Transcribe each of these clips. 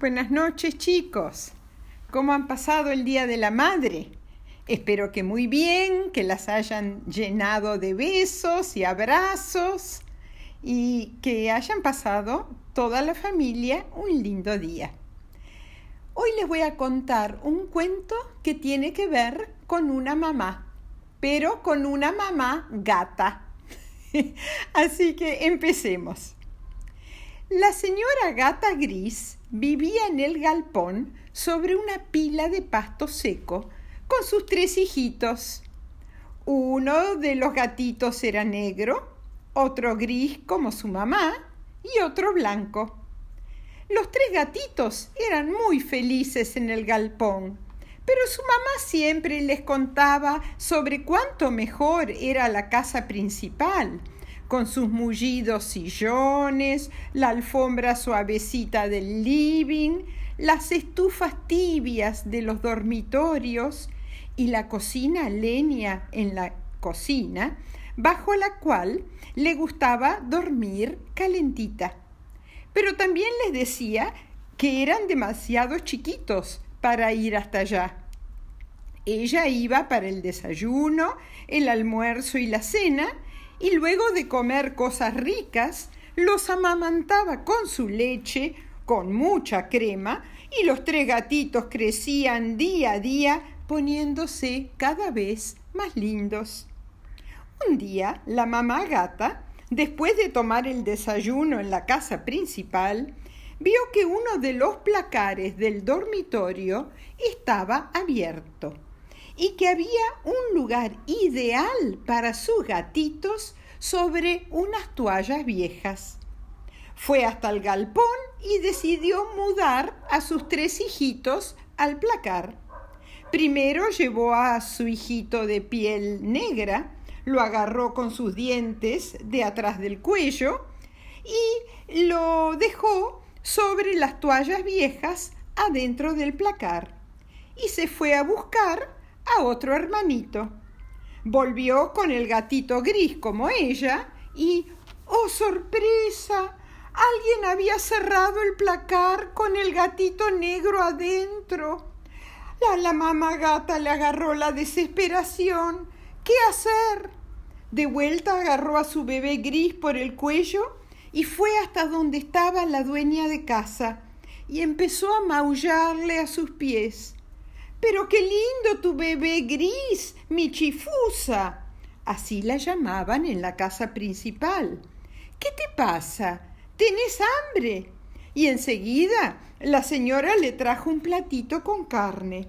Buenas noches chicos. ¿Cómo han pasado el Día de la Madre? Espero que muy bien, que las hayan llenado de besos y abrazos y que hayan pasado toda la familia un lindo día. Hoy les voy a contar un cuento que tiene que ver con una mamá, pero con una mamá gata. Así que empecemos. La señora gata gris vivía en el galpón sobre una pila de pasto seco con sus tres hijitos. Uno de los gatitos era negro, otro gris como su mamá y otro blanco. Los tres gatitos eran muy felices en el galpón, pero su mamá siempre les contaba sobre cuánto mejor era la casa principal con sus mullidos sillones, la alfombra suavecita del living, las estufas tibias de los dormitorios y la cocina leña en la cocina, bajo la cual le gustaba dormir calentita. Pero también les decía que eran demasiado chiquitos para ir hasta allá. Ella iba para el desayuno, el almuerzo y la cena, y luego de comer cosas ricas, los amamantaba con su leche, con mucha crema, y los tres gatitos crecían día a día poniéndose cada vez más lindos. Un día la mamá gata, después de tomar el desayuno en la casa principal, vio que uno de los placares del dormitorio estaba abierto y que había un lugar ideal para sus gatitos sobre unas toallas viejas. Fue hasta el galpón y decidió mudar a sus tres hijitos al placar. Primero llevó a su hijito de piel negra, lo agarró con sus dientes de atrás del cuello y lo dejó sobre las toallas viejas adentro del placar y se fue a buscar a otro hermanito. Volvió con el gatito gris como ella y, ¡oh sorpresa! Alguien había cerrado el placar con el gatito negro adentro. La, la mamá gata le agarró la desesperación. ¿Qué hacer? De vuelta agarró a su bebé gris por el cuello y fue hasta donde estaba la dueña de casa y empezó a maullarle a sus pies. Pero qué lindo tu bebé gris, mi chifusa. Así la llamaban en la casa principal. ¿Qué te pasa? ¿Tienes hambre? Y enseguida la señora le trajo un platito con carne.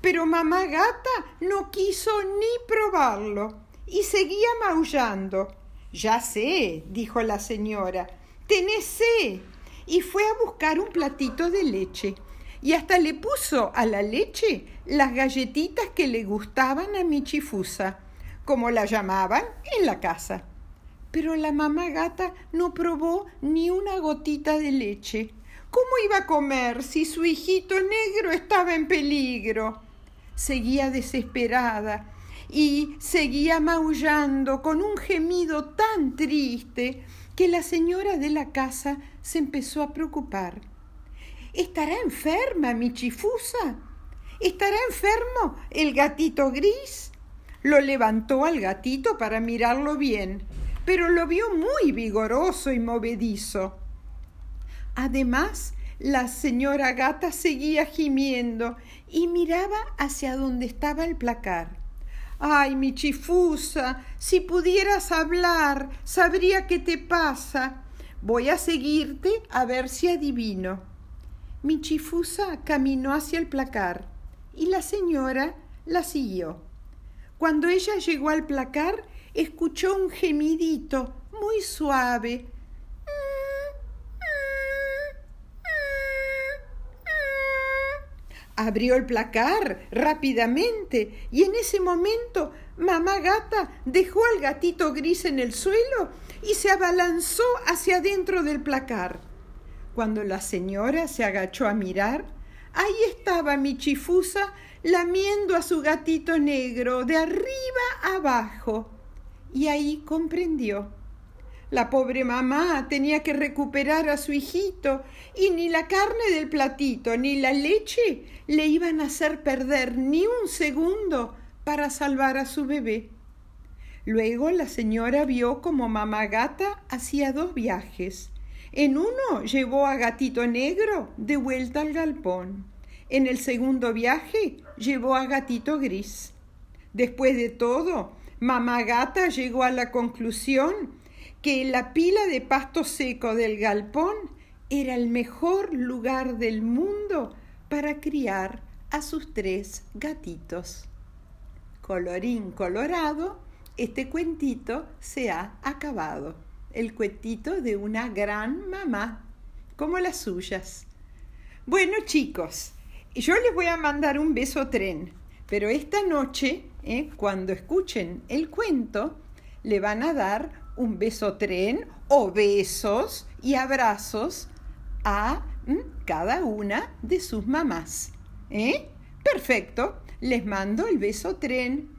Pero mamá gata no quiso ni probarlo y seguía maullando. Ya sé, dijo la señora, tenés sed. Y fue a buscar un platito de leche y hasta le puso a la leche las galletitas que le gustaban a mi chifusa, como la llamaban en la casa. Pero la mamá gata no probó ni una gotita de leche. ¿Cómo iba a comer si su hijito negro estaba en peligro? Seguía desesperada y seguía maullando con un gemido tan triste que la señora de la casa se empezó a preocupar. ¿Estará enferma mi chifusa? ¿Estará enfermo el gatito gris? Lo levantó al gatito para mirarlo bien, pero lo vio muy vigoroso y movedizo. Además, la señora gata seguía gimiendo y miraba hacia donde estaba el placar. Ay, mi chifusa, si pudieras hablar, sabría qué te pasa. Voy a seguirte a ver si adivino. Mi chifusa caminó hacia el placar y la señora la siguió. Cuando ella llegó al placar, escuchó un gemidito muy suave. Abrió el placar rápidamente y en ese momento mamá gata dejó al gatito gris en el suelo y se abalanzó hacia adentro del placar. Cuando la señora se agachó a mirar, ahí estaba mi chifusa lamiendo a su gatito negro de arriba abajo. Y ahí comprendió. La pobre mamá tenía que recuperar a su hijito y ni la carne del platito ni la leche le iban a hacer perder ni un segundo para salvar a su bebé. Luego la señora vio como mamá gata hacía dos viajes. En uno llevó a gatito negro de vuelta al galpón. En el segundo viaje llevó a gatito gris. Después de todo, mamá gata llegó a la conclusión que la pila de pasto seco del galpón era el mejor lugar del mundo para criar a sus tres gatitos. Colorín colorado, este cuentito se ha acabado. El cuentito de una gran mamá, como las suyas. Bueno chicos, yo les voy a mandar un beso tren, pero esta noche, eh, cuando escuchen el cuento, le van a dar un beso tren o besos y abrazos a mm, cada una de sus mamás. ¿Eh? Perfecto, les mando el beso tren.